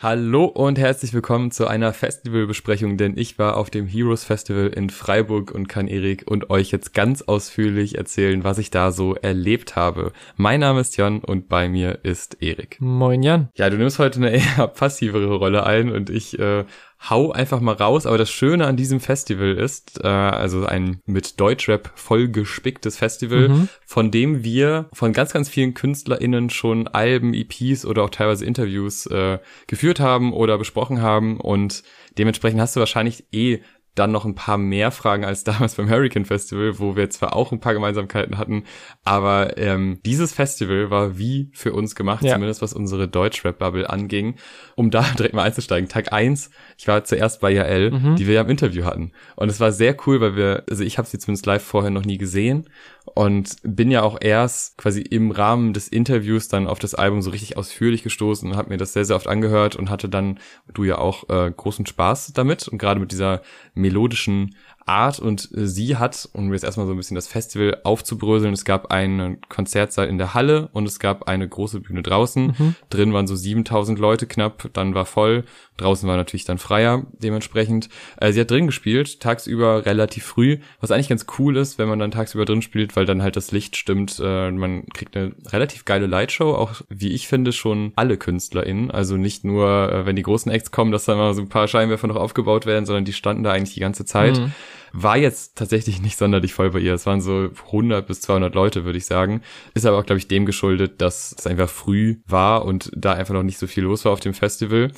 Hallo und herzlich willkommen zu einer Festivalbesprechung, denn ich war auf dem Heroes Festival in Freiburg und kann Erik und euch jetzt ganz ausführlich erzählen, was ich da so erlebt habe. Mein Name ist Jan und bei mir ist Erik. Moin Jan. Ja, du nimmst heute eine eher passivere Rolle ein und ich äh, hau einfach mal raus. Aber das Schöne an diesem Festival ist, äh, also ein mit Deutschrap vollgespicktes Festival, mhm. von dem wir von ganz, ganz vielen KünstlerInnen schon Alben, EPs oder auch teilweise Interviews äh, geführt haben oder besprochen haben. Und dementsprechend hast du wahrscheinlich eh dann noch ein paar mehr Fragen als damals beim Hurricane Festival, wo wir zwar auch ein paar Gemeinsamkeiten hatten, aber ähm, dieses Festival war wie für uns gemacht, ja. zumindest was unsere Deutschrap-Bubble anging. Um da direkt mal einzusteigen. Tag eins, ich war zuerst bei Jael, mhm. die wir ja im Interview hatten. Und es war sehr cool, weil wir, also ich habe sie zumindest live vorher noch nie gesehen und bin ja auch erst quasi im Rahmen des Interviews dann auf das Album so richtig ausführlich gestoßen und habe mir das sehr, sehr oft angehört und hatte dann, du ja auch, äh, großen Spaß damit. Und gerade mit dieser melodischen Art und äh, sie hat, um jetzt erstmal so ein bisschen das Festival aufzubröseln, es gab einen Konzertsaal in der Halle und es gab eine große Bühne draußen. Mhm. Drin waren so 7000 Leute knapp, dann war voll. Draußen war natürlich dann freier dementsprechend. Äh, sie hat drin gespielt, tagsüber relativ früh, was eigentlich ganz cool ist, wenn man dann tagsüber drin spielt, weil dann halt das Licht stimmt. Äh, man kriegt eine relativ geile Lightshow, auch wie ich finde schon alle KünstlerInnen. Also nicht nur, äh, wenn die großen Acts kommen, dass da mal so ein paar Scheinwerfer noch aufgebaut werden, sondern die standen da eigentlich die ganze Zeit. Mhm. War jetzt tatsächlich nicht sonderlich voll bei ihr. Es waren so 100 bis 200 Leute, würde ich sagen. Ist aber auch, glaube ich, dem geschuldet, dass es einfach früh war und da einfach noch nicht so viel los war auf dem Festival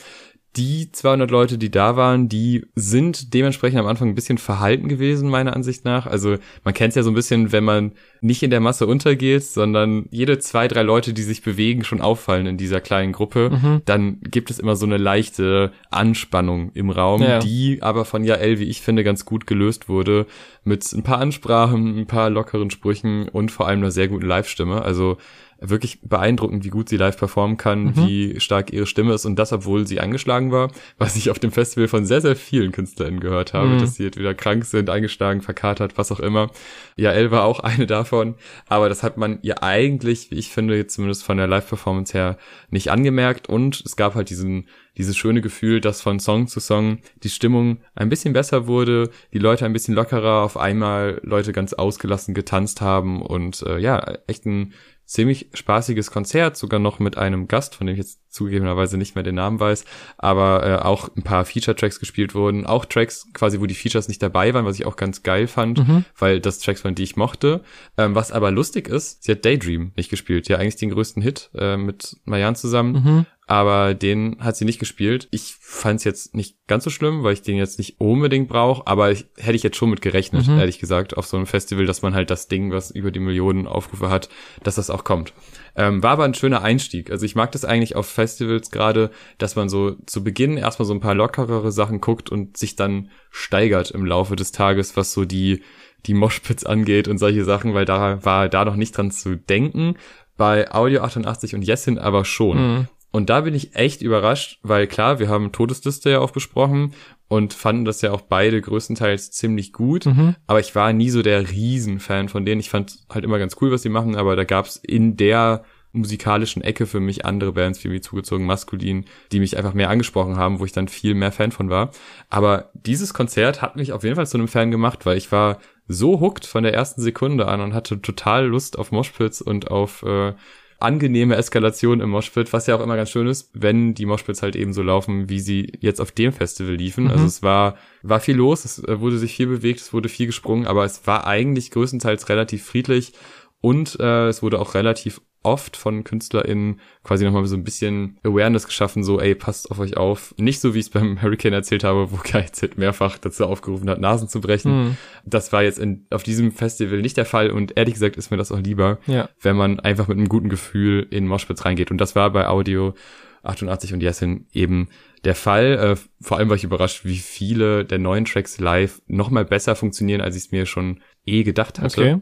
die 200 Leute, die da waren, die sind dementsprechend am Anfang ein bisschen verhalten gewesen, meiner Ansicht nach. Also man kennt es ja so ein bisschen, wenn man nicht in der Masse untergeht, sondern jede zwei, drei Leute, die sich bewegen, schon auffallen in dieser kleinen Gruppe. Mhm. Dann gibt es immer so eine leichte Anspannung im Raum, ja. die aber von Jael, wie ich finde, ganz gut gelöst wurde. Mit ein paar Ansprachen, ein paar lockeren Sprüchen und vor allem einer sehr guten Live-Stimme. Also wirklich beeindruckend, wie gut sie live performen kann, mhm. wie stark ihre Stimme ist und das, obwohl sie angeschlagen war, was ich auf dem Festival von sehr, sehr vielen KünstlerInnen gehört habe, mhm. dass sie entweder krank sind, eingeschlagen, verkatert, was auch immer. Ja, Elle war auch eine davon, aber das hat man ihr eigentlich, wie ich finde, jetzt zumindest von der Live-Performance her nicht angemerkt und es gab halt diesen dieses schöne Gefühl, dass von Song zu Song die Stimmung ein bisschen besser wurde, die Leute ein bisschen lockerer, auf einmal Leute ganz ausgelassen getanzt haben und äh, ja, echt ein ziemlich spaßiges Konzert, sogar noch mit einem Gast, von dem ich jetzt zugegebenerweise nicht mehr den Namen weiß, aber äh, auch ein paar Feature-Tracks gespielt wurden, auch Tracks quasi, wo die Features nicht dabei waren, was ich auch ganz geil fand, mhm. weil das Tracks waren, die ich mochte. Ähm, was aber lustig ist, sie hat Daydream nicht gespielt, ja eigentlich den größten Hit äh, mit Mayan zusammen, mhm aber den hat sie nicht gespielt. Ich fand es jetzt nicht ganz so schlimm, weil ich den jetzt nicht unbedingt brauche, aber ich, hätte ich jetzt schon mit gerechnet, mhm. ehrlich gesagt, auf so einem Festival, dass man halt das Ding, was über die Millionen Aufrufe hat, dass das auch kommt. Ähm, war aber ein schöner Einstieg. Also ich mag das eigentlich auf Festivals gerade, dass man so zu Beginn erstmal so ein paar lockerere Sachen guckt und sich dann steigert im Laufe des Tages, was so die die Moshpits angeht und solche Sachen, weil da war da noch nicht dran zu denken. Bei Audio 88 und Jessin aber schon. Mhm. Und da bin ich echt überrascht, weil klar, wir haben Todesliste ja auch besprochen und fanden das ja auch beide größtenteils ziemlich gut. Mhm. Aber ich war nie so der Riesenfan von denen. Ich fand halt immer ganz cool, was sie machen, aber da gab's in der musikalischen Ecke für mich andere Bands wie wie zugezogen maskulin, die mich einfach mehr angesprochen haben, wo ich dann viel mehr Fan von war. Aber dieses Konzert hat mich auf jeden Fall zu einem Fan gemacht, weil ich war so hooked von der ersten Sekunde an und hatte total Lust auf Moshpits und auf äh, angenehme Eskalation im Moshpit, was ja auch immer ganz schön ist, wenn die Moshpits halt eben so laufen, wie sie jetzt auf dem Festival liefen. Mhm. Also es war, war viel los, es äh, wurde sich viel bewegt, es wurde viel gesprungen, aber es war eigentlich größtenteils relativ friedlich und äh, es wurde auch relativ oft von KünstlerInnen quasi nochmal so ein bisschen Awareness geschaffen, so, ey, passt auf euch auf. Nicht so, wie ich es beim Hurricane erzählt habe, wo KZ mehrfach dazu aufgerufen hat, Nasen zu brechen. Mhm. Das war jetzt in, auf diesem Festival nicht der Fall und ehrlich gesagt ist mir das auch lieber, ja. wenn man einfach mit einem guten Gefühl in Moshpits reingeht. Und das war bei Audio 88 und Yasin eben der Fall. Äh, vor allem war ich überrascht, wie viele der neuen Tracks live nochmal besser funktionieren, als ich es mir schon eh gedacht hatte. Okay.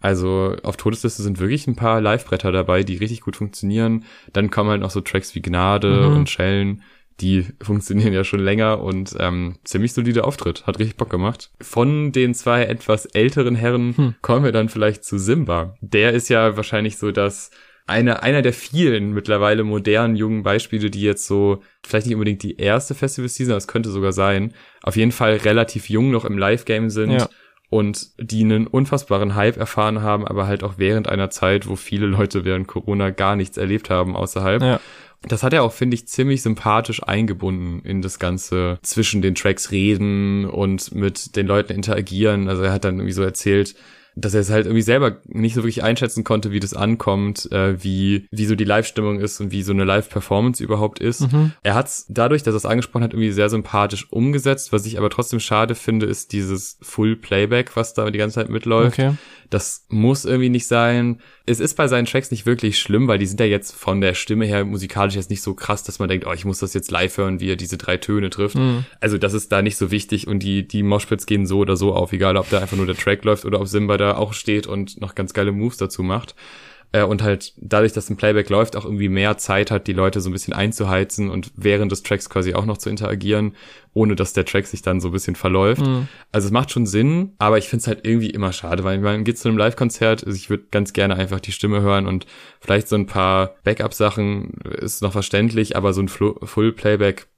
Also auf Todesliste sind wirklich ein paar Live-Bretter dabei, die richtig gut funktionieren. Dann kommen halt noch so Tracks wie Gnade mhm. und Schellen, die funktionieren ja schon länger und ähm, ziemlich solider Auftritt. Hat richtig Bock gemacht. Von den zwei etwas älteren Herren hm. kommen wir dann vielleicht zu Simba. Der ist ja wahrscheinlich so das eine, einer der vielen mittlerweile modernen jungen Beispiele, die jetzt so, vielleicht nicht unbedingt die erste Festival-Season, aber es könnte sogar sein, auf jeden Fall relativ jung noch im Live-Game sind. Ja und die einen unfassbaren Hype erfahren haben, aber halt auch während einer Zeit, wo viele Leute während Corona gar nichts erlebt haben außerhalb. Ja. Das hat er auch, finde ich, ziemlich sympathisch eingebunden in das Ganze zwischen den Tracks reden und mit den Leuten interagieren. Also er hat dann irgendwie so erzählt, dass er es halt irgendwie selber nicht so wirklich einschätzen konnte, wie das ankommt, äh, wie, wie so die Live-Stimmung ist und wie so eine Live-Performance überhaupt ist. Mhm. Er hat es dadurch, dass er es angesprochen hat, irgendwie sehr sympathisch umgesetzt. Was ich aber trotzdem schade finde, ist dieses Full-Playback, was da die ganze Zeit mitläuft. Okay. Das muss irgendwie nicht sein. Es ist bei seinen Tracks nicht wirklich schlimm, weil die sind ja jetzt von der Stimme her musikalisch jetzt nicht so krass, dass man denkt, oh, ich muss das jetzt live hören, wie er diese drei Töne trifft. Mhm. Also das ist da nicht so wichtig und die, die Moshpits gehen so oder so auf, egal ob da einfach nur der Track läuft oder ob Simba da auch steht und noch ganz geile Moves dazu macht äh, und halt dadurch, dass ein Playback läuft, auch irgendwie mehr Zeit hat, die Leute so ein bisschen einzuheizen und während des Tracks quasi auch noch zu interagieren, ohne dass der Track sich dann so ein bisschen verläuft. Mhm. Also es macht schon Sinn, aber ich finde es halt irgendwie immer schade, weil man geht zu einem Live-Konzert, also ich würde ganz gerne einfach die Stimme hören und vielleicht so ein paar Backup-Sachen ist noch verständlich, aber so ein Full-Playback,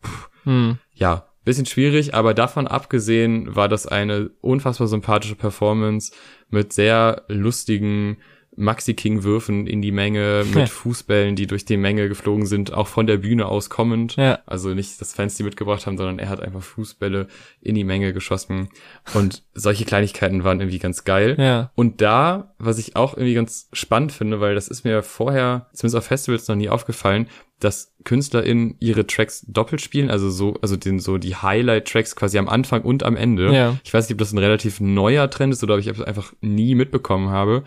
mhm. ja, bisschen schwierig, aber davon abgesehen war das eine unfassbar sympathische Performance mit sehr lustigen Maxi-King-Würfen in die Menge mit Fußbällen, die durch die Menge geflogen sind, auch von der Bühne aus kommend. Ja. Also nicht, dass Fans die mitgebracht haben, sondern er hat einfach Fußbälle in die Menge geschossen. Und solche Kleinigkeiten waren irgendwie ganz geil. Ja. Und da, was ich auch irgendwie ganz spannend finde, weil das ist mir vorher, zumindest auf Festivals noch nie aufgefallen, dass KünstlerInnen ihre Tracks doppelt spielen, also so, also den, so die Highlight-Tracks quasi am Anfang und am Ende. Ja. Ich weiß nicht, ob das ein relativ neuer Trend ist oder ob ich es einfach nie mitbekommen habe.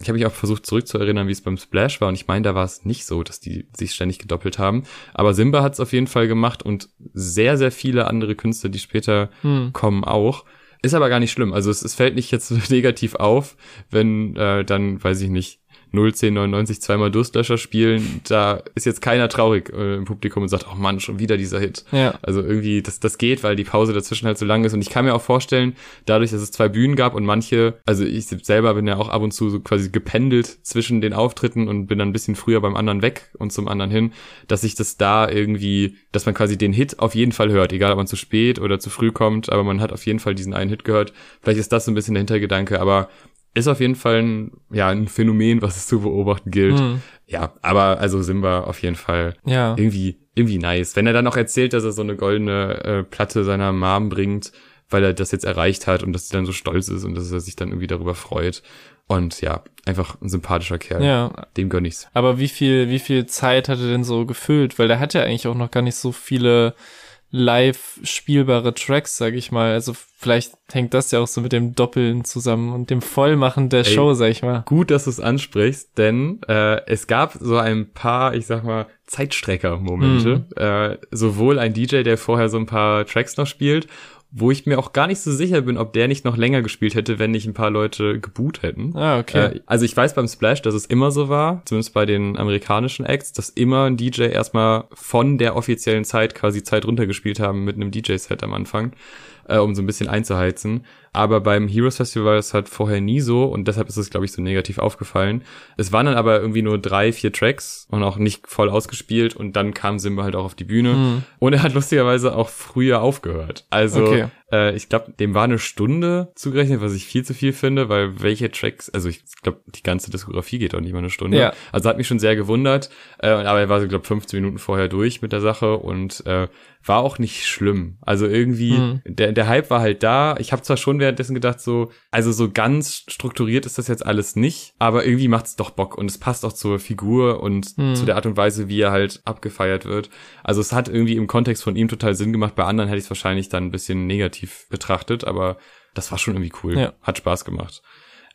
Ich habe mich auch versucht zurückzuerinnern, wie es beim Splash war und ich meine, da war es nicht so, dass die sich ständig gedoppelt haben. Aber Simba hat es auf jeden Fall gemacht und sehr, sehr viele andere Künstler, die später hm. kommen, auch. Ist aber gar nicht schlimm. Also es, es fällt nicht jetzt negativ auf, wenn äh, dann, weiß ich nicht, 01099 zweimal Durstlöscher spielen, da ist jetzt keiner traurig äh, im Publikum und sagt, oh Mann, schon wieder dieser Hit. Ja. Also irgendwie, das, das geht, weil die Pause dazwischen halt so lang ist. Und ich kann mir auch vorstellen, dadurch, dass es zwei Bühnen gab und manche, also ich selber bin ja auch ab und zu so quasi gependelt zwischen den Auftritten und bin dann ein bisschen früher beim anderen weg und zum anderen hin, dass sich das da irgendwie, dass man quasi den Hit auf jeden Fall hört, egal ob man zu spät oder zu früh kommt, aber man hat auf jeden Fall diesen einen Hit gehört. Vielleicht ist das so ein bisschen der Hintergedanke, aber ist auf jeden Fall ein, ja, ein Phänomen, was es zu beobachten gilt. Mhm. Ja, aber also Simba auf jeden Fall ja. irgendwie, irgendwie nice. Wenn er dann auch erzählt, dass er so eine goldene äh, Platte seiner Mom bringt, weil er das jetzt erreicht hat und dass sie dann so stolz ist und dass er sich dann irgendwie darüber freut. Und ja, einfach ein sympathischer Kerl. Ja. Dem gönn ich's. Aber wie viel, wie viel Zeit hat er denn so gefüllt? Weil der hat ja eigentlich auch noch gar nicht so viele live spielbare Tracks, sag ich mal. Also vielleicht hängt das ja auch so mit dem Doppeln zusammen und dem Vollmachen der Ey, Show, sag ich mal. Gut, dass du es ansprichst, denn äh, es gab so ein paar, ich sag mal, Zeitstrecker-Momente. Mhm. Äh, sowohl ein DJ, der vorher so ein paar Tracks noch spielt wo ich mir auch gar nicht so sicher bin, ob der nicht noch länger gespielt hätte, wenn nicht ein paar Leute geboot hätten. Ah, okay. Äh, also ich weiß beim Splash, dass es immer so war, zumindest bei den amerikanischen Acts, dass immer ein DJ erstmal von der offiziellen Zeit quasi Zeit runtergespielt haben mit einem DJ-Set am Anfang, äh, um so ein bisschen einzuheizen. Aber beim Heroes Festival ist halt vorher nie so und deshalb ist es, glaube ich, so negativ aufgefallen. Es waren dann aber irgendwie nur drei, vier Tracks und auch nicht voll ausgespielt und dann kam Simba halt auch auf die Bühne. Mhm. Und er hat lustigerweise auch früher aufgehört. Also okay. äh, ich glaube, dem war eine Stunde zugerechnet, was ich viel zu viel finde, weil welche Tracks, also ich glaube, die ganze Diskografie geht auch nicht mal eine Stunde. Ja. Also hat mich schon sehr gewundert. Äh, aber er war so, glaube 15 Minuten vorher durch mit der Sache und äh, war auch nicht schlimm. Also irgendwie, mhm. der, der Hype war halt da. Ich habe zwar schon währenddessen gedacht, so, also so ganz strukturiert ist das jetzt alles nicht, aber irgendwie macht's doch Bock und es passt auch zur Figur und mhm. zu der Art und Weise, wie er halt abgefeiert wird. Also es hat irgendwie im Kontext von ihm total Sinn gemacht. Bei anderen hätte ich es wahrscheinlich dann ein bisschen negativ betrachtet, aber das war schon irgendwie cool. Ja. Hat Spaß gemacht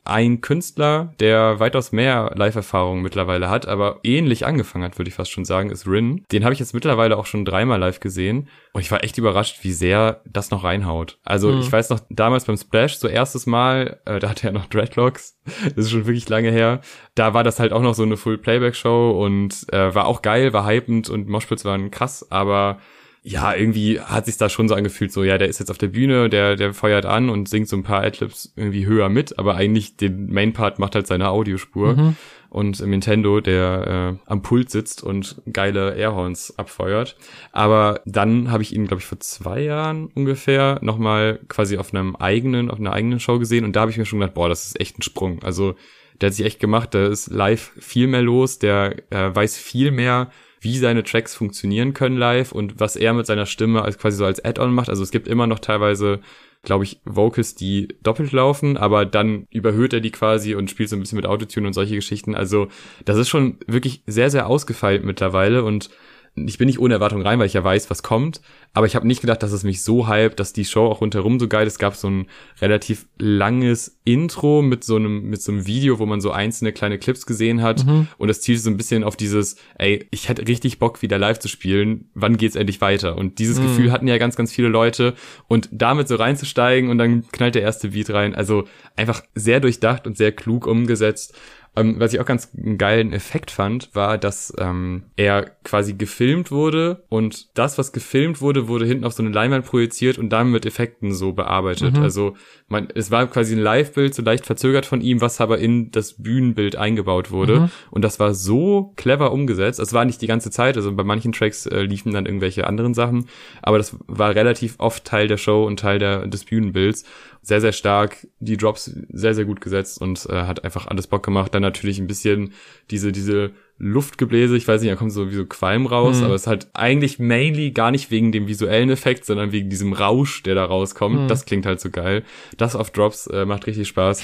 ein Künstler, der weitaus mehr Live-Erfahrung mittlerweile hat, aber ähnlich angefangen hat, würde ich fast schon sagen, ist Rin. Den habe ich jetzt mittlerweile auch schon dreimal live gesehen und ich war echt überrascht, wie sehr das noch reinhaut. Also mhm. ich weiß noch, damals beim Splash, so erstes Mal, äh, da hatte er noch Dreadlocks, das ist schon wirklich lange her, da war das halt auch noch so eine Full-Playback-Show und äh, war auch geil, war hypend und Moshpits waren krass, aber ja, irgendwie hat sich da schon so angefühlt, so, ja, der ist jetzt auf der Bühne, der, der feuert an und singt so ein paar Adlibs irgendwie höher mit, aber eigentlich den Main-Part macht halt seine Audiospur. Mhm. und Nintendo, der äh, am Pult sitzt und geile Airhorns abfeuert. Aber dann habe ich ihn, glaube ich, vor zwei Jahren ungefähr nochmal quasi auf einem eigenen, auf einer eigenen Show gesehen und da habe ich mir schon gedacht, boah, das ist echt ein Sprung. Also der hat sich echt gemacht, da ist live viel mehr los, der äh, weiß viel mehr, wie seine Tracks funktionieren können live und was er mit seiner Stimme als quasi so als Add-on macht. Also es gibt immer noch teilweise glaube ich, Vocals, die doppelt laufen, aber dann überhöht er die quasi und spielt so ein bisschen mit Autotune und solche Geschichten. Also das ist schon wirklich sehr, sehr ausgefeilt mittlerweile und ich bin nicht ohne Erwartung rein, weil ich ja weiß, was kommt. Aber ich habe nicht gedacht, dass es mich so hype, dass die Show auch rundherum so geil ist. Es gab so ein relativ langes Intro mit so einem, mit so einem Video, wo man so einzelne kleine Clips gesehen hat. Mhm. Und das zielt so ein bisschen auf dieses, ey, ich hätte richtig Bock, wieder live zu spielen. Wann geht's endlich weiter? Und dieses mhm. Gefühl hatten ja ganz, ganz viele Leute. Und damit so reinzusteigen und dann knallt der erste Beat rein. Also einfach sehr durchdacht und sehr klug umgesetzt. Ähm, was ich auch ganz einen geilen Effekt fand, war, dass ähm, er quasi gefilmt wurde und das, was gefilmt wurde, wurde hinten auf so eine Leinwand projiziert und dann mit Effekten so bearbeitet. Mhm. Also man, es war quasi ein Live-Bild, so leicht verzögert von ihm, was aber in das Bühnenbild eingebaut wurde. Mhm. Und das war so clever umgesetzt. Es war nicht die ganze Zeit, also bei manchen Tracks äh, liefen dann irgendwelche anderen Sachen, aber das war relativ oft Teil der Show und Teil der, des Bühnenbilds sehr, sehr stark, die Drops sehr, sehr gut gesetzt und äh, hat einfach alles Bock gemacht. Dann natürlich ein bisschen diese, diese Luftgebläse, ich weiß nicht, da kommt so wie so Qualm raus, mhm. aber es ist halt eigentlich mainly gar nicht wegen dem visuellen Effekt, sondern wegen diesem Rausch, der da rauskommt. Mhm. Das klingt halt so geil. Das auf Drops äh, macht richtig Spaß.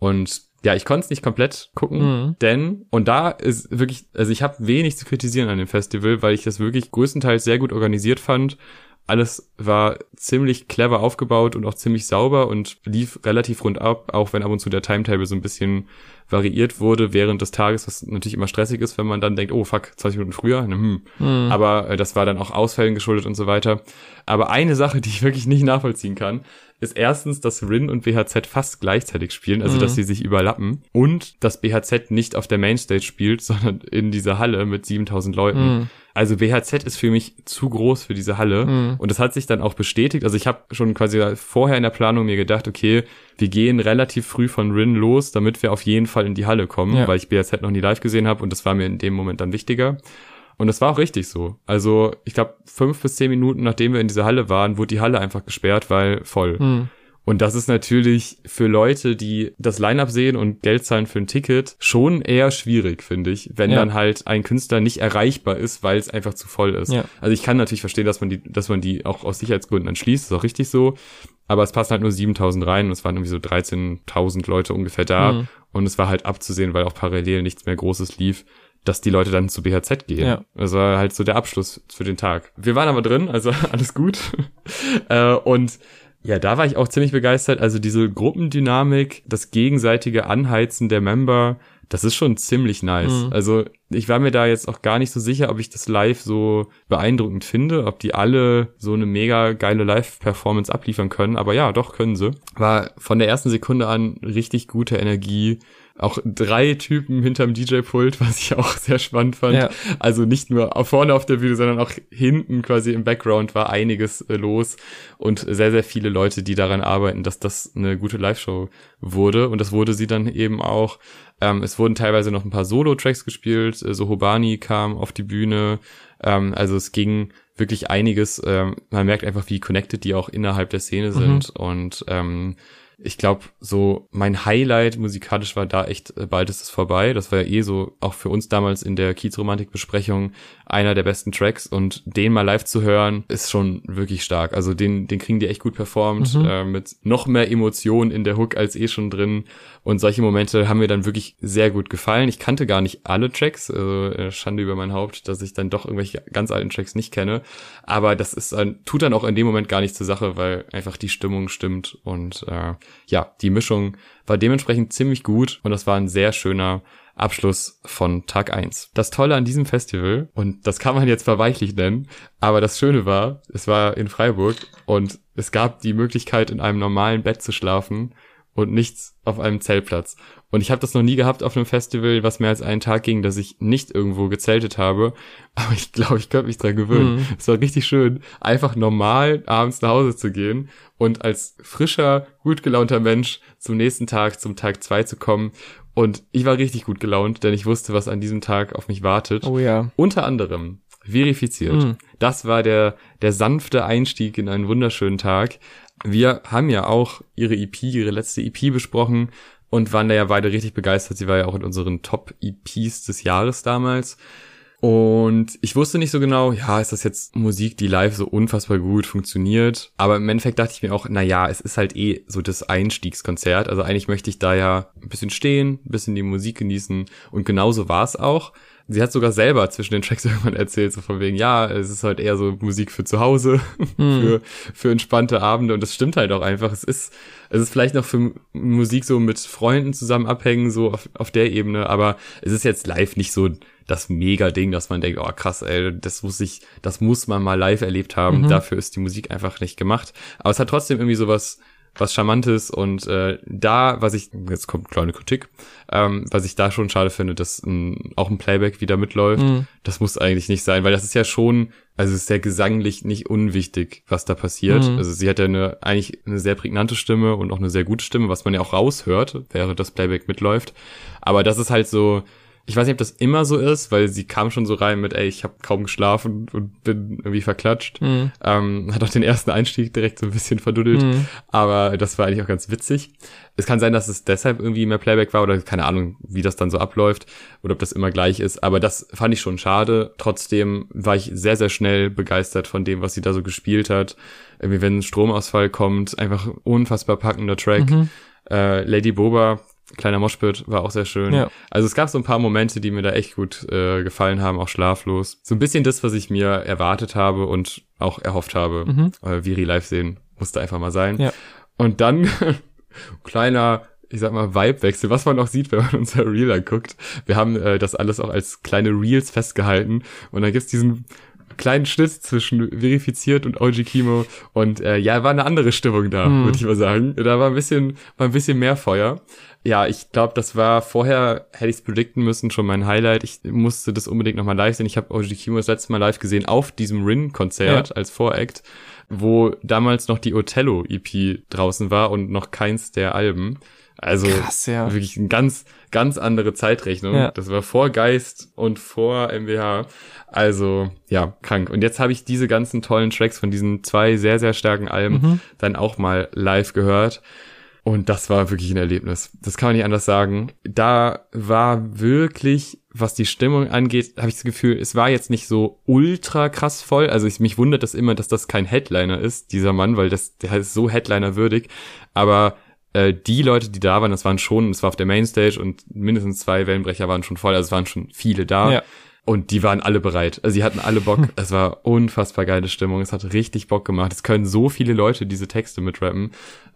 Und ja, ich konnte es nicht komplett gucken, mhm. denn, und da ist wirklich, also ich habe wenig zu kritisieren an dem Festival, weil ich das wirklich größtenteils sehr gut organisiert fand alles war ziemlich clever aufgebaut und auch ziemlich sauber und lief relativ rund ab, auch wenn ab und zu der Timetable so ein bisschen variiert wurde während des Tages, was natürlich immer stressig ist, wenn man dann denkt, oh fuck, 20 Minuten früher. Hm. Mhm. Aber äh, das war dann auch Ausfällen geschuldet und so weiter. Aber eine Sache, die ich wirklich nicht nachvollziehen kann, ist erstens, dass Rin und BHZ fast gleichzeitig spielen, also mhm. dass sie sich überlappen und dass BHZ nicht auf der Mainstage spielt, sondern in dieser Halle mit 7000 Leuten. Mhm. Also BHZ ist für mich zu groß für diese Halle. Mhm. Und das hat sich dann auch bestätigt. Also ich habe schon quasi vorher in der Planung mir gedacht, okay, wir gehen relativ früh von Rin los, damit wir auf jeden Fall in die Halle kommen, ja. weil ich BHZ noch nie live gesehen habe und das war mir in dem Moment dann wichtiger. Und das war auch richtig so. Also ich glaube, fünf bis zehn Minuten nachdem wir in dieser Halle waren, wurde die Halle einfach gesperrt, weil voll. Mhm. Und das ist natürlich für Leute, die das Line-up sehen und Geld zahlen für ein Ticket, schon eher schwierig, finde ich, wenn ja. dann halt ein Künstler nicht erreichbar ist, weil es einfach zu voll ist. Ja. Also ich kann natürlich verstehen, dass man die, dass man die auch aus Sicherheitsgründen dann schließt, ist auch richtig so. Aber es passen halt nur 7000 rein und es waren irgendwie so 13.000 Leute ungefähr da. Mhm. Und es war halt abzusehen, weil auch parallel nichts mehr Großes lief dass die Leute dann zu BHZ gehen. Ja. Das war halt so der Abschluss für den Tag. Wir waren aber drin, also alles gut. äh, und ja, da war ich auch ziemlich begeistert. Also diese Gruppendynamik, das gegenseitige Anheizen der Member, das ist schon ziemlich nice. Mhm. Also ich war mir da jetzt auch gar nicht so sicher, ob ich das live so beeindruckend finde, ob die alle so eine mega geile Live-Performance abliefern können. Aber ja, doch können sie. War von der ersten Sekunde an richtig gute Energie auch drei Typen hinterm DJ-Pult, was ich auch sehr spannend fand. Ja. Also nicht nur vorne auf der Bühne, sondern auch hinten quasi im Background war einiges äh, los und sehr, sehr viele Leute, die daran arbeiten, dass das eine gute Live-Show wurde. Und das wurde sie dann eben auch. Ähm, es wurden teilweise noch ein paar Solo-Tracks gespielt. Äh, so Hobani kam auf die Bühne. Ähm, also es ging wirklich einiges. Ähm, man merkt einfach, wie connected die auch innerhalb der Szene mhm. sind und ähm, ich glaube, so mein Highlight musikalisch war da echt, äh, bald ist es vorbei. Das war ja eh so, auch für uns damals in der Kiezromantik-Besprechung, einer der besten Tracks und den mal live zu hören, ist schon wirklich stark. Also den, den kriegen die echt gut performt, mhm. äh, mit noch mehr Emotionen in der Hook als eh schon drin. Und solche Momente haben mir dann wirklich sehr gut gefallen. Ich kannte gar nicht alle Tracks, also äh, Schande über mein Haupt, dass ich dann doch irgendwelche ganz alten Tracks nicht kenne. Aber das ist dann, tut dann auch in dem Moment gar nicht zur Sache, weil einfach die Stimmung stimmt und äh, ja, die Mischung war dementsprechend ziemlich gut und das war ein sehr schöner Abschluss von Tag eins. Das Tolle an diesem Festival, und das kann man jetzt verweichlich nennen, aber das Schöne war, es war in Freiburg und es gab die Möglichkeit, in einem normalen Bett zu schlafen und nichts auf einem Zeltplatz. Und ich habe das noch nie gehabt auf einem Festival, was mehr als einen Tag ging, dass ich nicht irgendwo gezeltet habe. Aber ich glaube, ich könnte mich dran gewöhnen. Mhm. Es war richtig schön, einfach normal abends nach Hause zu gehen und als frischer, gut gelaunter Mensch zum nächsten Tag, zum Tag zwei zu kommen Und ich war richtig gut gelaunt, denn ich wusste, was an diesem Tag auf mich wartet. Oh ja. Unter anderem verifiziert. Mhm. Das war der, der sanfte Einstieg in einen wunderschönen Tag. Wir haben ja auch ihre EP, ihre letzte EP besprochen und waren da ja beide richtig begeistert. Sie war ja auch in unseren Top-EPs des Jahres damals. Und ich wusste nicht so genau, ja, ist das jetzt Musik, die live so unfassbar gut funktioniert? Aber im Endeffekt dachte ich mir auch, na ja, es ist halt eh so das Einstiegskonzert. Also eigentlich möchte ich da ja ein bisschen stehen, ein bisschen die Musik genießen. Und genauso war es auch. Sie hat sogar selber zwischen den Tracks irgendwann erzählt, so von wegen, ja, es ist halt eher so Musik für zu Hause, Hm. für, für entspannte Abende. Und das stimmt halt auch einfach. Es ist, es ist vielleicht noch für Musik so mit Freunden zusammen abhängen, so auf, auf der Ebene, aber es ist jetzt live nicht so das Mega-Ding, dass man denkt, oh krass, ey, das muss ich, das muss man mal live erlebt haben. Mhm. Dafür ist die Musik einfach nicht gemacht. Aber es hat trotzdem irgendwie sowas, was Charmantes und äh, da, was ich, jetzt kommt kleine Kritik, ähm, was ich da schon schade finde, dass ein, auch ein Playback wieder mitläuft, Mhm. das muss eigentlich nicht sein, weil das ist ja schon, also es ist ja gesanglich nicht unwichtig, was da passiert. Mhm. Also sie hat ja eine, eigentlich eine sehr prägnante Stimme und auch eine sehr gute Stimme, was man ja auch raushört, während das Playback mitläuft. Aber das ist halt so, ich weiß nicht, ob das immer so ist, weil sie kam schon so rein mit, ey, ich habe kaum geschlafen und bin irgendwie verklatscht. Mhm. Ähm, hat auch den ersten Einstieg direkt so ein bisschen verduddelt, Mhm. aber das war eigentlich auch ganz witzig. Es kann sein, dass es deshalb irgendwie mehr Playback war oder keine Ahnung, wie das dann so abläuft oder ob das immer gleich ist, aber das fand ich schon schade. Trotzdem war ich sehr, sehr schnell begeistert von dem, was sie da so gespielt hat. Irgendwie, wenn ein Stromausfall kommt, einfach unfassbar packender Track. Mhm. Äh, Lady Boba, kleiner Moshpit, war auch sehr schön. Ja. Also es gab so ein paar Momente, die mir da echt gut äh, gefallen haben, auch schlaflos. So ein bisschen das, was ich mir erwartet habe und auch erhofft habe. Mhm. Äh, Viri live sehen musste einfach mal sein. Ja. Und dann kleiner ich sag mal, Vibe-Wechsel, was man auch sieht, wenn man unser Reel anguckt. Wir haben äh, das alles auch als kleine Reels festgehalten und dann gibt's diesen kleinen Schnitt zwischen verifiziert und OG Kimo und äh, ja, war eine andere Stimmung da, Hm. würde ich mal sagen. Da war ein bisschen, war ein bisschen mehr Feuer. Ja, ich glaube, das war vorher, hätte ich es predikten müssen, schon mein Highlight. Ich musste das unbedingt nochmal live sehen. Ich habe OG Kimo das letzte Mal live gesehen auf diesem Rin-Konzert als Voract, wo damals noch die Othello-EP draußen war und noch keins der Alben. Also Krass, ja. wirklich eine ganz, ganz andere Zeitrechnung. Ja. Das war vor Geist und vor MWH. Also, ja, krank. Und jetzt habe ich diese ganzen tollen Tracks von diesen zwei sehr, sehr starken Alben Mhm. dann auch mal live gehört. Und das war wirklich ein Erlebnis. Das kann man nicht anders sagen. Da war wirklich, was die Stimmung angeht, habe ich das Gefühl, es war jetzt nicht so ultra krass voll. Also ich, mich wundert das immer, dass das kein Headliner ist, dieser Mann, weil das, der ist so Headliner-würdig. Aber äh, die Leute, die da waren, das waren schon, es war auf der Mainstage und mindestens zwei Wellenbrecher waren schon voll, also es waren schon viele da. Ja. Und die waren alle bereit. Also sie hatten alle Bock. es war unfassbar geile Stimmung. Es hat richtig Bock gemacht. Es können so viele Leute diese Texte mitrappen.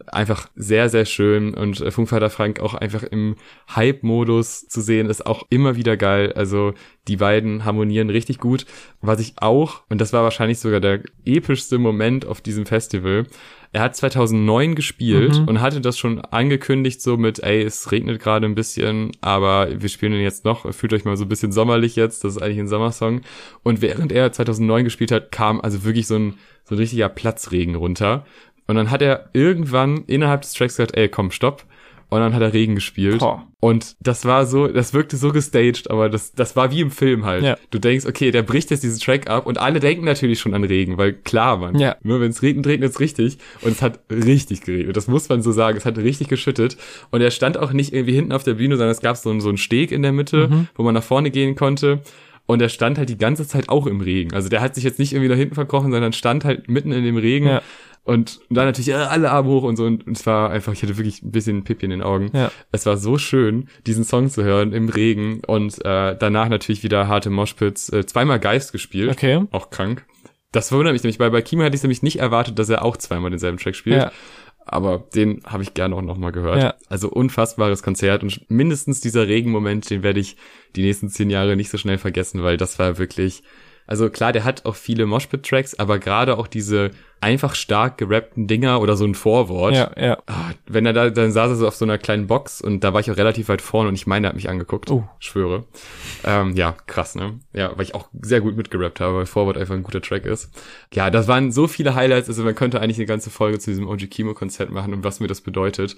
Einfach sehr, sehr schön. Und äh, Funkvater Frank auch einfach im Hype-Modus zu sehen, ist auch immer wieder geil. Also die beiden harmonieren richtig gut. Was ich auch, und das war wahrscheinlich sogar der epischste Moment auf diesem Festival, er hat 2009 gespielt Mhm. und hatte das schon angekündigt so mit, ey, es regnet gerade ein bisschen, aber wir spielen den jetzt noch, fühlt euch mal so ein bisschen sommerlich jetzt, das ist eigentlich ein Sommersong. Und während er 2009 gespielt hat, kam also wirklich so ein, so ein richtiger Platzregen runter. Und dann hat er irgendwann innerhalb des Tracks gesagt, ey, komm, stopp. Und dann hat er Regen gespielt. Boah. Und das war so, das wirkte so gestaged, aber das, das war wie im Film halt. Ja. Du denkst, okay, der bricht jetzt diesen Track ab und alle denken natürlich schon an Regen, weil klar, man. Ja. Nur wenn es regnet, regnet es richtig. Und es hat richtig geregnet. Das muss man so sagen. Es hat richtig geschüttet. Und er stand auch nicht irgendwie hinten auf der Bühne, sondern es gab so, einen- so einen Steg in der Mitte, Mhm. wo man nach vorne gehen konnte. Und er stand halt die ganze Zeit auch im Regen. Also der hat sich jetzt nicht irgendwie nach hinten verkrochen, sondern stand halt mitten in dem Regen. Ja. Und dann natürlich äh, alle Arme hoch und so. Und es war einfach, ich hatte wirklich ein bisschen Pipi in den Augen. Ja. Es war so schön, diesen Song zu hören im Regen. Und äh, danach natürlich wieder harte Moshpits. Äh, zweimal Geist gespielt. Okay. Auch krank. Das verwundert mich nämlich, weil bei Kima hätte ich nämlich nicht erwartet, dass er auch zweimal denselben Track spielt. Ja. Aber den habe ich gerne auch nochmal gehört. Ja. Also unfassbares Konzert und mindestens dieser Regenmoment, den werde ich die nächsten zehn Jahre nicht so schnell vergessen, weil das war wirklich, also klar, der hat auch viele Moshpit-Tracks, aber gerade auch diese einfach stark gerappten Dinger oder so ein Vorwort. Ja, ja. Ah, wenn er da, dann saß er so auf so einer kleinen Box und da war ich auch relativ weit vorne und ich meine, er hat mich angeguckt. Oh. Schwöre. Ähm, ja, krass, ne? Ja, weil ich auch sehr gut mitgerappt habe, weil Forward einfach ein guter Track ist. Ja, das waren so viele Highlights, also man könnte eigentlich eine ganze Folge zu diesem OG Kimo Konzert machen und was mir das bedeutet.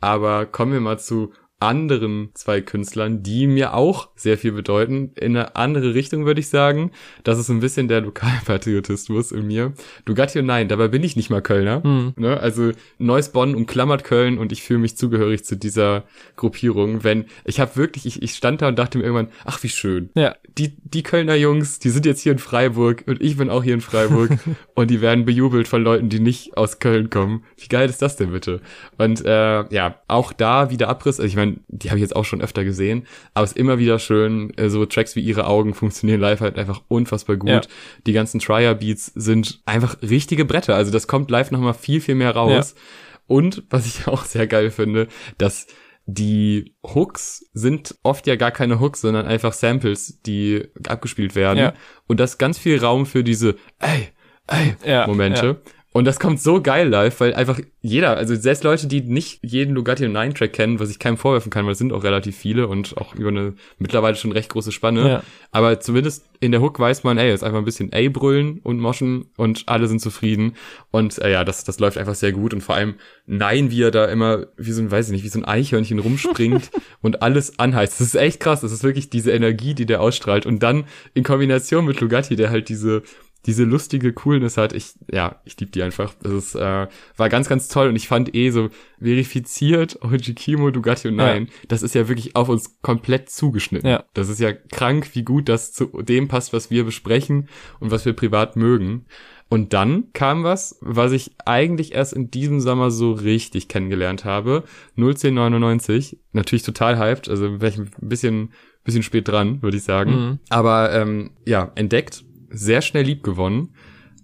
Aber kommen wir mal zu anderen zwei Künstlern, die mir auch sehr viel bedeuten. In eine andere Richtung würde ich sagen. Das ist ein bisschen der Lokalpatriotismus in mir. Dugatti und nein, dabei bin ich nicht mal Kölner. Hm. Ne? Also Neuss Bonn umklammert Köln und ich fühle mich zugehörig zu dieser Gruppierung. Wenn ich habe wirklich, ich, ich stand da und dachte mir irgendwann, ach wie schön. Ja. Die, die Kölner Jungs, die sind jetzt hier in Freiburg und ich bin auch hier in Freiburg und die werden bejubelt von Leuten, die nicht aus Köln kommen. Wie geil ist das denn bitte? Und äh, ja, auch da wieder Abriss. Also ich meine, die habe ich jetzt auch schon öfter gesehen, aber es ist immer wieder schön. Äh, so Tracks wie ihre Augen funktionieren live halt einfach unfassbar gut. Ja. Die ganzen Trier Beats sind einfach richtige Bretter. Also das kommt live noch mal viel viel mehr raus. Ja. Und was ich auch sehr geil finde, dass die Hooks sind oft ja gar keine Hooks, sondern einfach Samples, die abgespielt werden. Ja. Und das ganz viel Raum für diese, ey, ey, ja, Momente. Ja. Und das kommt so geil live, weil einfach jeder, also selbst Leute, die nicht jeden Lugatti 9 Track kennen, was ich keinem vorwerfen kann, weil es sind auch relativ viele und auch über eine mittlerweile schon recht große Spanne. Ja. Aber zumindest in der Hook weiß man, ey, ist einfach ein bisschen A brüllen und moschen und alle sind zufrieden. Und äh, ja, das, das läuft einfach sehr gut und vor allem Nein, wie er da immer wie so ein, weiß ich nicht, wie so ein Eichhörnchen rumspringt und alles anheizt. Das ist echt krass. Das ist wirklich diese Energie, die der ausstrahlt. Und dann in Kombination mit Lugatti, der halt diese diese lustige Coolness hat. Ich, ja, ich liebe die einfach. Das ist, äh, war ganz, ganz toll und ich fand eh so verifiziert, Ojikimo, Dugatti und Nein, ja. das ist ja wirklich auf uns komplett zugeschnitten. Ja. Das ist ja krank, wie gut das zu dem passt, was wir besprechen und was wir privat mögen. Und dann kam was, was ich eigentlich erst in diesem Sommer so richtig kennengelernt habe. 01099, natürlich total hyped, also wäre ich ein bisschen, bisschen spät dran, würde ich sagen. Mhm. Aber ähm, ja, entdeckt sehr schnell lieb gewonnen.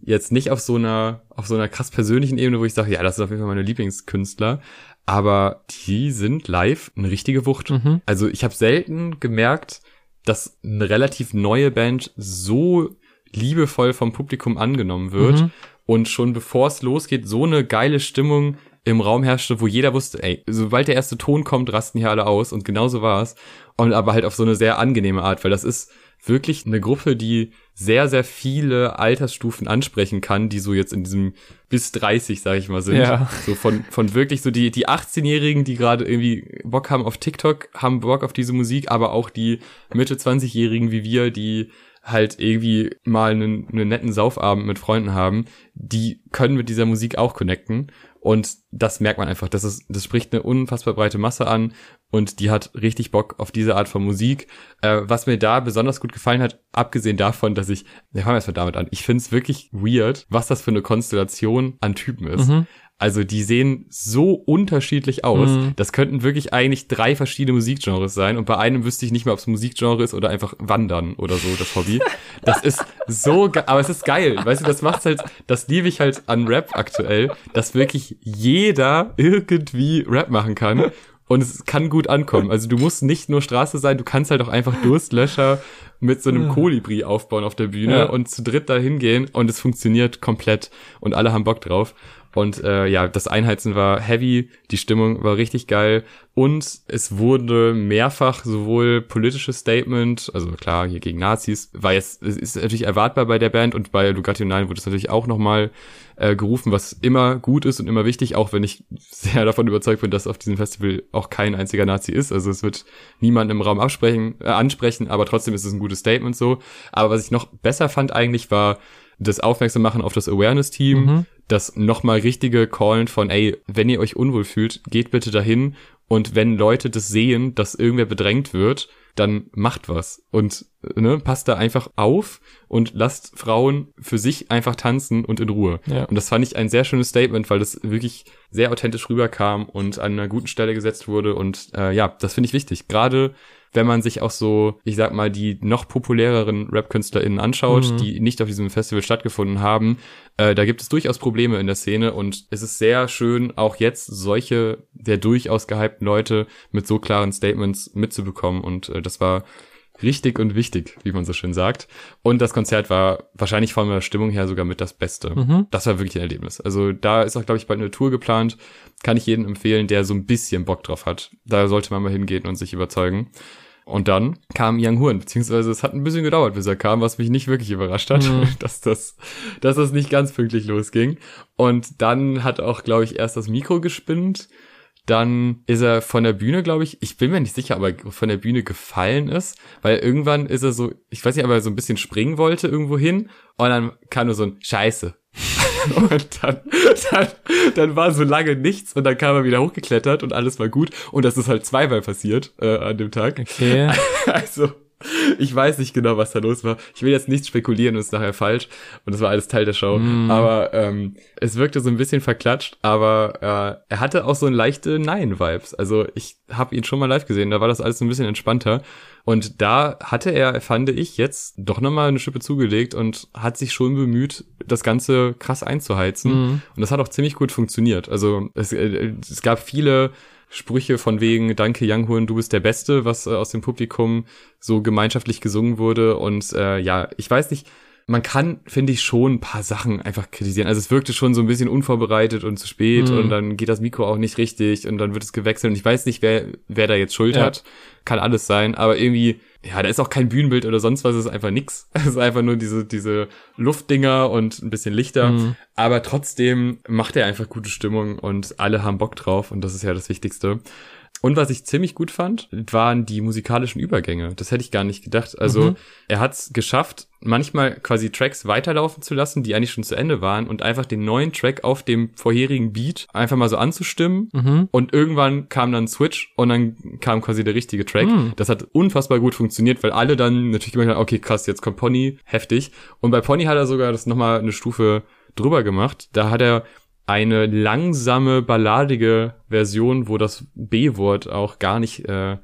Jetzt nicht auf so einer, auf so einer krass persönlichen Ebene, wo ich sage, ja, das ist auf jeden Fall meine Lieblingskünstler. Aber die sind live eine richtige Wucht. Mhm. Also ich habe selten gemerkt, dass eine relativ neue Band so liebevoll vom Publikum angenommen wird mhm. und schon bevor es losgeht, so eine geile Stimmung im Raum herrschte, wo jeder wusste, ey, sobald der erste Ton kommt, rasten hier alle aus und genauso war es. Und aber halt auf so eine sehr angenehme Art, weil das ist wirklich eine Gruppe, die sehr, sehr viele Altersstufen ansprechen kann, die so jetzt in diesem bis 30, sag ich mal, sind. Ja. So von, von wirklich so die, die 18-Jährigen, die gerade irgendwie Bock haben auf TikTok, haben Bock auf diese Musik, aber auch die Mitte 20-Jährigen wie wir, die halt irgendwie mal einen, einen netten Saufabend mit Freunden haben, die können mit dieser Musik auch connecten. Und das merkt man einfach. Das ist, das spricht eine unfassbar breite Masse an und die hat richtig Bock auf diese Art von Musik. Äh, was mir da besonders gut gefallen hat, abgesehen davon, dass ich, wir fangen erstmal damit an. Ich finde es wirklich weird, was das für eine Konstellation an Typen ist. Mhm. Also die sehen so unterschiedlich aus. Mhm. Das könnten wirklich eigentlich drei verschiedene Musikgenres sein. Und bei einem wüsste ich nicht mehr, ob es Musikgenre ist oder einfach Wandern oder so, das Hobby. Das ist so, aber es ist geil. Weißt du, das macht halt, das liebe ich halt an Rap aktuell, dass wirklich jeder irgendwie Rap machen kann. Und es kann gut ankommen. Also du musst nicht nur Straße sein, du kannst halt auch einfach Durstlöscher mit so einem Kolibri aufbauen auf der Bühne ja. und zu dritt da hingehen und es funktioniert komplett und alle haben Bock drauf. Und äh, ja, das Einheizen war heavy, die Stimmung war richtig geil und es wurde mehrfach sowohl politisches Statement, also klar, hier gegen Nazis, war jetzt, es ist natürlich erwartbar bei der Band und bei Lugatti 9 wurde es natürlich auch nochmal äh, gerufen, was immer gut ist und immer wichtig, auch wenn ich sehr davon überzeugt bin, dass auf diesem Festival auch kein einziger Nazi ist. Also es wird niemand im Raum absprechen, äh, ansprechen, aber trotzdem ist es ein gutes Statement so. Aber was ich noch besser fand eigentlich war, das Aufmerksam machen auf das Awareness-Team, mhm. Das nochmal richtige Callen von, ey, wenn ihr euch unwohl fühlt, geht bitte dahin und wenn Leute das sehen, dass irgendwer bedrängt wird, dann macht was und ne, passt da einfach auf und lasst Frauen für sich einfach tanzen und in Ruhe. Ja. Und das fand ich ein sehr schönes Statement, weil das wirklich sehr authentisch rüberkam und an einer guten Stelle gesetzt wurde. Und äh, ja, das finde ich wichtig. Gerade wenn man sich auch so, ich sag mal, die noch populäreren Rap-KünstlerInnen anschaut, mhm. die nicht auf diesem Festival stattgefunden haben, äh, da gibt es durchaus Probleme in der Szene und es ist sehr schön, auch jetzt solche der durchaus gehypten Leute mit so klaren Statements mitzubekommen und äh, das war richtig und wichtig, wie man so schön sagt. Und das Konzert war wahrscheinlich von der Stimmung her sogar mit das Beste. Mhm. Das war wirklich ein Erlebnis. Also da ist auch, glaube ich, bald eine Tour geplant. Kann ich jedem empfehlen, der so ein bisschen Bock drauf hat. Da sollte man mal hingehen und sich überzeugen. Und dann kam Yang Huan, beziehungsweise es hat ein bisschen gedauert, bis er kam, was mich nicht wirklich überrascht hat, mhm. dass das, dass das nicht ganz pünktlich losging. Und dann hat auch, glaube ich, erst das Mikro gespinnt, dann ist er von der Bühne, glaube ich, ich bin mir nicht sicher, aber von der Bühne gefallen ist, weil irgendwann ist er so, ich weiß nicht, aber er so ein bisschen springen wollte irgendwo hin und dann kam nur so ein Scheiße. und dann, dann, dann war so lange nichts und dann kam er wieder hochgeklettert und alles war gut und das ist halt zweimal passiert äh, an dem Tag. Okay. Also ich weiß nicht genau, was da los war. Ich will jetzt nicht spekulieren, das ist nachher falsch. Und das war alles Teil der Show. Mm. Aber ähm, es wirkte so ein bisschen verklatscht, aber äh, er hatte auch so ein leichte Nein-Vibes. Also ich habe ihn schon mal live gesehen, da war das alles so ein bisschen entspannter. Und da hatte er, fand ich, jetzt doch nochmal eine Schippe zugelegt und hat sich schon bemüht, das Ganze krass einzuheizen. Mm. Und das hat auch ziemlich gut funktioniert. Also es, äh, es gab viele Sprüche von wegen Danke Young Hoon, du bist der Beste, was äh, aus dem Publikum so gemeinschaftlich gesungen wurde. Und äh, ja, ich weiß nicht, man kann, finde ich, schon ein paar Sachen einfach kritisieren. Also es wirkte schon so ein bisschen unvorbereitet und zu spät mhm. und dann geht das Mikro auch nicht richtig und dann wird es gewechselt. Und ich weiß nicht, wer, wer da jetzt Schuld ja. hat. Kann alles sein, aber irgendwie, ja, da ist auch kein Bühnenbild oder sonst was, es ist einfach nix. Es ist einfach nur diese, diese Luftdinger und ein bisschen Lichter. Mhm. Aber trotzdem macht er einfach gute Stimmung und alle haben Bock drauf und das ist ja das Wichtigste. Und was ich ziemlich gut fand, waren die musikalischen Übergänge. Das hätte ich gar nicht gedacht. Also mhm. er hat es geschafft, manchmal quasi Tracks weiterlaufen zu lassen, die eigentlich schon zu Ende waren und einfach den neuen Track auf dem vorherigen Beat einfach mal so anzustimmen. Mhm. Und irgendwann kam dann Switch und dann kam quasi der richtige Track. Mhm. Das hat unfassbar gut funktioniert, weil alle dann natürlich gemerkt haben, okay, krass, jetzt kommt Pony, heftig. Und bei Pony hat er sogar das nochmal eine Stufe drüber gemacht. Da hat er eine langsame, balladige Version, wo das B-Wort auch gar nicht äh,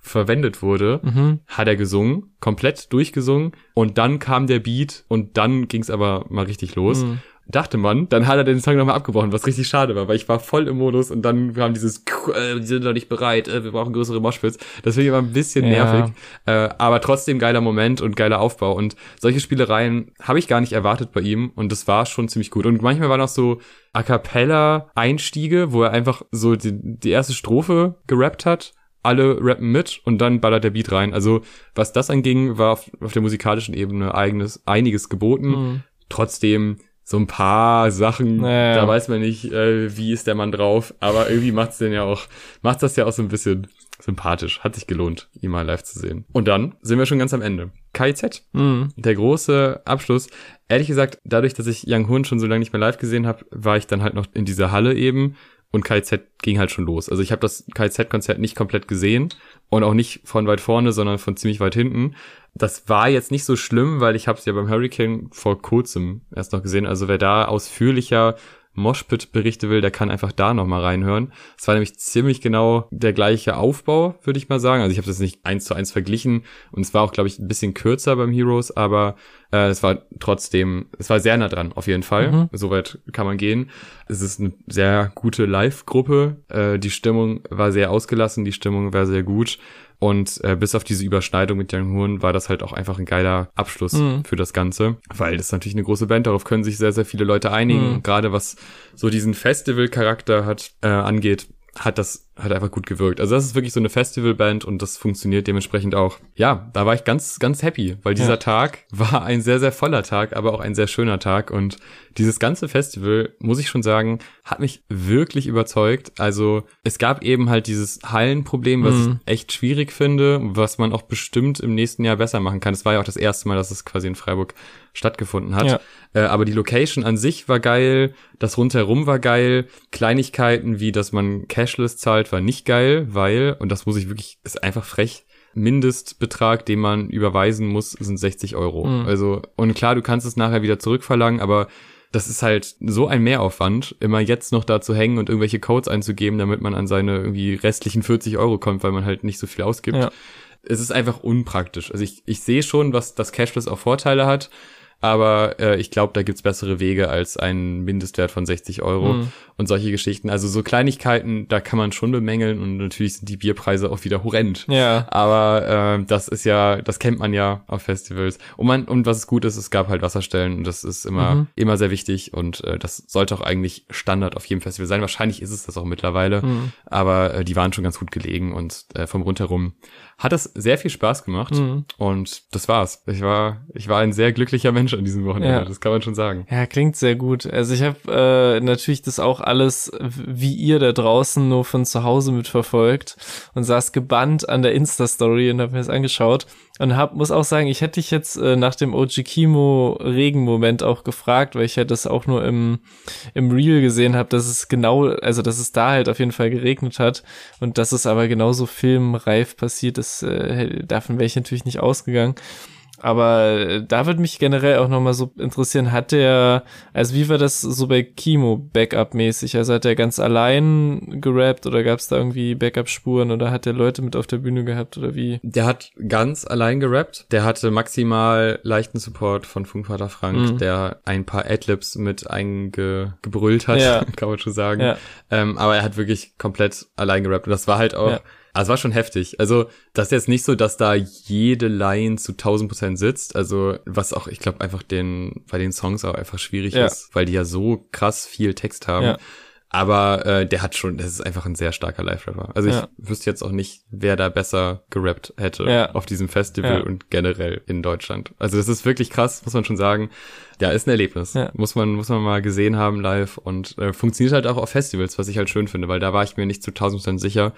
verwendet wurde, mhm. hat er gesungen, komplett durchgesungen und dann kam der Beat und dann ging's aber mal richtig los. Mhm. Dachte man, dann hat er den Song nochmal abgebrochen, was richtig schade war, weil ich war voll im Modus und dann kam dieses, äh, die sind noch nicht bereit, äh, wir brauchen größere Moshpits. Das finde ich immer ein bisschen ja. nervig, äh, aber trotzdem geiler Moment und geiler Aufbau und solche Spielereien habe ich gar nicht erwartet bei ihm und das war schon ziemlich gut. Und manchmal waren auch so A cappella Einstiege, wo er einfach so die, die erste Strophe gerappt hat alle rappen mit und dann ballert der Beat rein. Also was das anging, war auf, auf der musikalischen Ebene eigenes, einiges geboten. Mhm. Trotzdem so ein paar Sachen, naja. da weiß man nicht, äh, wie ist der Mann drauf, aber irgendwie macht's den ja auch, macht's das ja auch so ein bisschen sympathisch. Hat sich gelohnt, ihn mal live zu sehen. Und dann sind wir schon ganz am Ende. KIZ, mhm. der große Abschluss. Ehrlich gesagt, dadurch, dass ich Young Hun schon so lange nicht mehr live gesehen habe, war ich dann halt noch in dieser Halle eben und KZ ging halt schon los. Also ich habe das KZ-Konzert nicht komplett gesehen und auch nicht von weit vorne, sondern von ziemlich weit hinten. Das war jetzt nicht so schlimm, weil ich habe es ja beim Hurricane vor kurzem erst noch gesehen. Also wer da ausführlicher Moshpit Berichte will, der kann einfach da nochmal reinhören. Es war nämlich ziemlich genau der gleiche Aufbau, würde ich mal sagen. Also ich habe das nicht eins zu eins verglichen und es war auch, glaube ich, ein bisschen kürzer beim Heroes, aber äh, es war trotzdem, es war sehr nah dran, auf jeden Fall. Mhm. Soweit kann man gehen. Es ist eine sehr gute Live-Gruppe. Äh, die Stimmung war sehr ausgelassen, die Stimmung war sehr gut. Und äh, bis auf diese Überschneidung mit Young Hoon war das halt auch einfach ein geiler Abschluss mhm. für das Ganze, weil das ist natürlich eine große Band, darauf können sich sehr, sehr viele Leute einigen, mhm. gerade was so diesen Festival-Charakter hat, äh, angeht hat das hat einfach gut gewirkt. Also das ist wirklich so eine Festivalband und das funktioniert dementsprechend auch. Ja, da war ich ganz ganz happy, weil dieser ja. Tag war ein sehr sehr voller Tag, aber auch ein sehr schöner Tag und dieses ganze Festival, muss ich schon sagen, hat mich wirklich überzeugt. Also es gab eben halt dieses Hallenproblem, was mhm. ich echt schwierig finde, was man auch bestimmt im nächsten Jahr besser machen kann. Es war ja auch das erste Mal, dass es quasi in Freiburg stattgefunden hat. Ja. Äh, aber die Location an sich war geil, das rundherum war geil. Kleinigkeiten wie, dass man cashless zahlt, war nicht geil, weil, und das muss ich wirklich, ist einfach frech, Mindestbetrag, den man überweisen muss, sind 60 Euro. Mhm. Also, und klar, du kannst es nachher wieder zurückverlangen, aber das ist halt so ein Mehraufwand, immer jetzt noch da zu hängen und irgendwelche Codes einzugeben, damit man an seine irgendwie restlichen 40 Euro kommt, weil man halt nicht so viel ausgibt. Ja. Es ist einfach unpraktisch. Also ich, ich sehe schon, was das Cashless auch Vorteile hat, aber äh, ich glaube, da gibt's bessere Wege als einen Mindestwert von 60 Euro mhm. und solche Geschichten. Also so Kleinigkeiten, da kann man schon bemängeln und natürlich sind die Bierpreise auch wieder horrend. Ja. Aber äh, das ist ja, das kennt man ja auf Festivals. Und man und was gut ist, es gab halt Wasserstellen und das ist immer mhm. immer sehr wichtig und äh, das sollte auch eigentlich Standard auf jedem Festival sein. Wahrscheinlich ist es das auch mittlerweile, mhm. aber äh, die waren schon ganz gut gelegen und äh, vom rundherum hat es sehr viel Spaß gemacht mhm. und das war's. Ich war ich war ein sehr glücklicher Mensch Mensch an diesem Wochenende. Ja. Das kann man schon sagen. Ja, klingt sehr gut. Also ich habe äh, natürlich das auch alles, wie ihr da draußen, nur von zu Hause mitverfolgt und saß gebannt an der Insta-Story und habe mir das angeschaut und hab, muss auch sagen, ich hätte dich jetzt äh, nach dem OG Kimo Regenmoment auch gefragt, weil ich ja das auch nur im, im Reel gesehen habe, dass es genau, also dass es da halt auf jeden Fall geregnet hat und dass es aber genauso filmreif passiert ist, äh, davon wäre ich natürlich nicht ausgegangen. Aber äh, da würde mich generell auch nochmal so interessieren, hat der, also wie war das so bei Kimo Backup-mäßig? Also hat er ganz allein gerappt oder gab es da irgendwie Backup-Spuren oder hat der Leute mit auf der Bühne gehabt oder wie? Der hat ganz allein gerappt. Der hatte maximal leichten Support von Funkvater Frank, mhm. der ein paar Adlibs mit eingebrüllt hat, ja. kann man schon sagen. Ja. Ähm, aber er hat wirklich komplett allein gerappt und das war halt auch ja also war schon heftig. Also das ist jetzt nicht so, dass da jede Line zu 1000 Prozent sitzt. Also was auch, ich glaube, einfach den bei den Songs auch einfach schwierig ja. ist, weil die ja so krass viel Text haben. Ja. Aber äh, der hat schon, das ist einfach ein sehr starker Live-Rapper. Also ja. ich wüsste jetzt auch nicht, wer da besser gerappt hätte ja. auf diesem Festival ja. und generell in Deutschland. Also das ist wirklich krass, muss man schon sagen. Ja, ist ein Erlebnis. Ja. Muss man, muss man mal gesehen haben live und äh, funktioniert halt auch auf Festivals, was ich halt schön finde, weil da war ich mir nicht zu tausend Prozent sicher.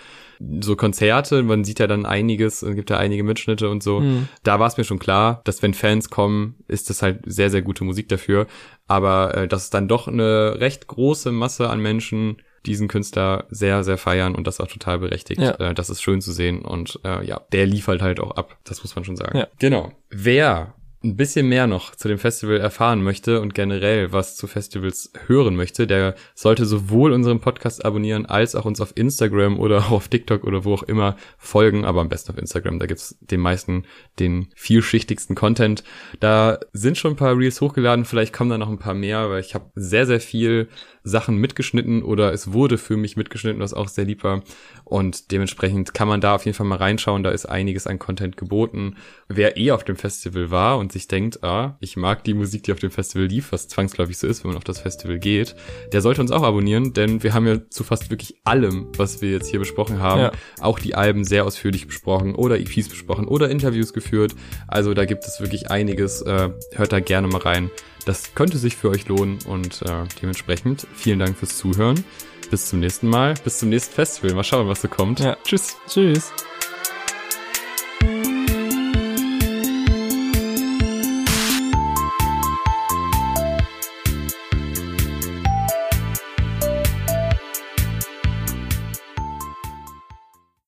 So Konzerte, man sieht ja dann einiges, es gibt ja einige Mitschnitte und so. Mhm. Da war es mir schon klar, dass wenn Fans kommen, ist das halt sehr, sehr gute Musik dafür. Aber äh, dass es dann doch eine recht große Masse an Menschen diesen Künstler sehr, sehr feiern und das auch total berechtigt. Ja. Äh, das ist schön zu sehen und äh, ja, der liefert halt auch ab. Das muss man schon sagen. Ja. Genau. Wer ein bisschen mehr noch zu dem Festival erfahren möchte und generell was zu Festivals hören möchte, der sollte sowohl unseren Podcast abonnieren als auch uns auf Instagram oder auch auf TikTok oder wo auch immer folgen, aber am besten auf Instagram. Da gibt's den meisten, den vielschichtigsten Content. Da sind schon ein paar Reels hochgeladen, vielleicht kommen da noch ein paar mehr, weil ich habe sehr, sehr viel Sachen mitgeschnitten oder es wurde für mich mitgeschnitten, was auch sehr lieb war. Und dementsprechend kann man da auf jeden Fall mal reinschauen. Da ist einiges an Content geboten. Wer eh auf dem Festival war und sich denkt, ah, ich mag die Musik, die auf dem Festival lief, was zwangsläufig so ist, wenn man auf das Festival geht, der sollte uns auch abonnieren, denn wir haben ja zu fast wirklich allem, was wir jetzt hier besprochen haben, ja. auch die Alben sehr ausführlich besprochen oder EPs besprochen oder Interviews geführt. Also da gibt es wirklich einiges. Äh, hört da gerne mal rein. Das könnte sich für euch lohnen und äh, dementsprechend vielen Dank fürs Zuhören. Bis zum nächsten Mal, bis zum nächsten Festival. Mal schauen, was so kommt. Ja. Tschüss. Tschüss.